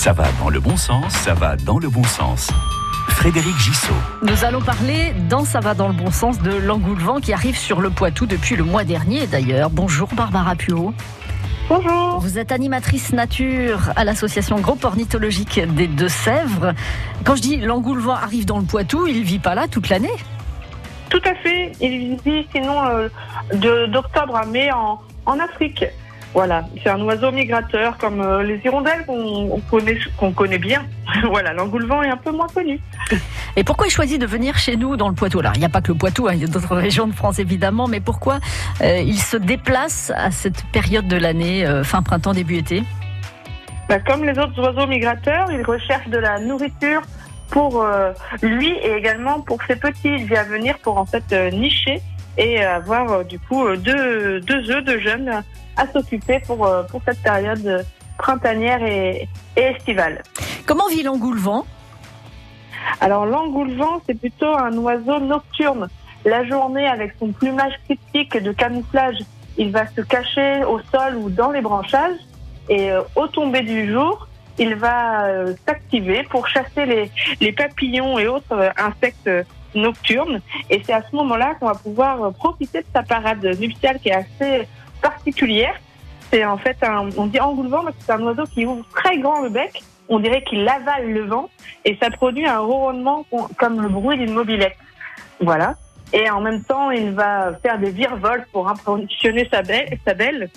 Ça va dans le bon sens, ça va dans le bon sens. Frédéric Gissot. Nous allons parler dans Ça va dans le bon sens de l'engoulevent qui arrive sur le Poitou depuis le mois dernier d'ailleurs. Bonjour Barbara Puot. Bonjour. Vous êtes animatrice nature à l'association Groupe Ornithologique des Deux-Sèvres. Quand je dis l'engoulevent arrive dans le Poitou, il vit pas là toute l'année? Tout à fait. Il vit sinon euh, de- d'octobre à mai en, en Afrique. Voilà, c'est un oiseau migrateur comme euh, les hirondelles qu'on on connaît, qu'on connaît bien. voilà, l'engoulevent est un peu moins connu. Et pourquoi il choisit de venir chez nous dans le Poitou? Alors, il n'y a pas que le Poitou, hein, il y a d'autres régions de France évidemment, mais pourquoi euh, il se déplace à cette période de l'année, euh, fin printemps, début été? Bah, comme les autres oiseaux migrateurs, il recherche de la nourriture pour lui et également pour ses petits. Il vient venir pour en fait nicher et avoir du coup deux, deux œufs de jeunes à s'occuper pour, euh, pour cette période euh, printanière et, et estivale. Comment vit l'engoulevent Alors l'engoulevent, c'est plutôt un oiseau nocturne. La journée, avec son plumage cryptique de camouflage, il va se cacher au sol ou dans les branchages. Et euh, au tomber du jour, il va euh, s'activer pour chasser les, les papillons et autres euh, insectes nocturnes. Et c'est à ce moment-là qu'on va pouvoir profiter de sa parade nuptiale qui est assez particulière. C'est en fait un, on dit engoulevent parce que c'est un oiseau qui ouvre très grand le bec. On dirait qu'il avale le vent et ça produit un ronronnement comme le bruit d'une mobilette. Voilà. Et en même temps, il va faire des virevolts pour impressionner sa belle, sa belle.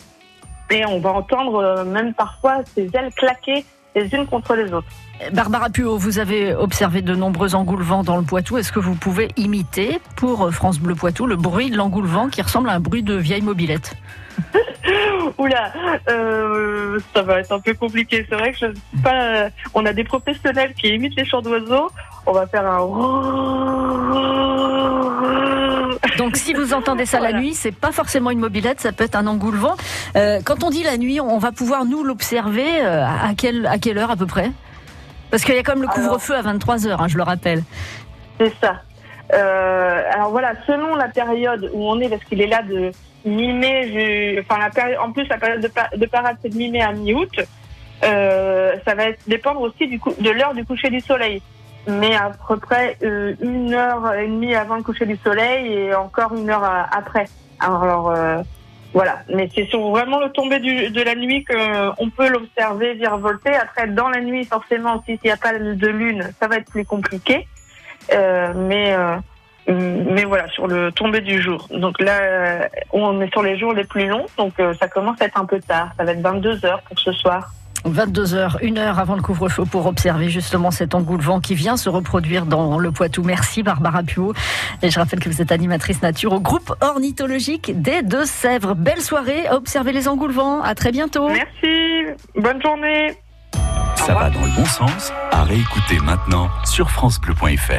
Et on va entendre euh, même parfois ses ailes claquer les unes contre les autres. Barbara Puot, vous avez observé de nombreux engoulevents dans le Poitou. Est-ce que vous pouvez imiter pour France Bleu Poitou le bruit de l'engoulevent qui ressemble à un bruit de vieille mobilette? Oula, euh, ça va être un peu compliqué. C'est vrai que je ne suis pas. euh, On a des professionnels qui imitent les chants d'oiseaux. On va faire un. Donc si vous entendez ça la nuit, c'est pas forcément une mobilette, ça peut être un engoulevent. Euh, quand on dit la nuit, on va pouvoir nous l'observer euh, à quelle à quelle heure à peu près? Parce qu'il y a comme le Alors- couvre-feu à 23 h hein, je le rappelle. C'est ça. Euh, alors voilà, selon la période où on est, parce qu'il est là de mi-mai, ju- enfin la période, en plus la période de, pa- de parade c'est de mi-mai à mi-août. Euh, ça va être- dépendre aussi du coup, de l'heure du coucher du soleil. Mais à peu près euh, une heure et demie avant le coucher du soleil et encore une heure à- après. Alors euh, voilà, mais c'est sur vraiment le tomber du, de la nuit qu'on peut l'observer virevolter. Après, dans la nuit, forcément, si- s'il n'y a pas de lune, ça va être plus compliqué. Euh, mais euh, mais voilà sur le tombé du jour. Donc là, euh, on est sur les jours les plus longs, donc euh, ça commence à être un peu tard. Ça va être 22 heures pour ce soir. 22 h une heure avant le couvre-feu pour observer justement cet engoulevent qui vient se reproduire dans le Poitou. Merci Barbara Puot. Et je rappelle que vous êtes animatrice nature au groupe ornithologique des Deux-Sèvres. Belle soirée à observer les engoulevents. À très bientôt. Merci, bonne journée. Ça va dans le bon sens? À réécouter maintenant sur FranceBleu.fr.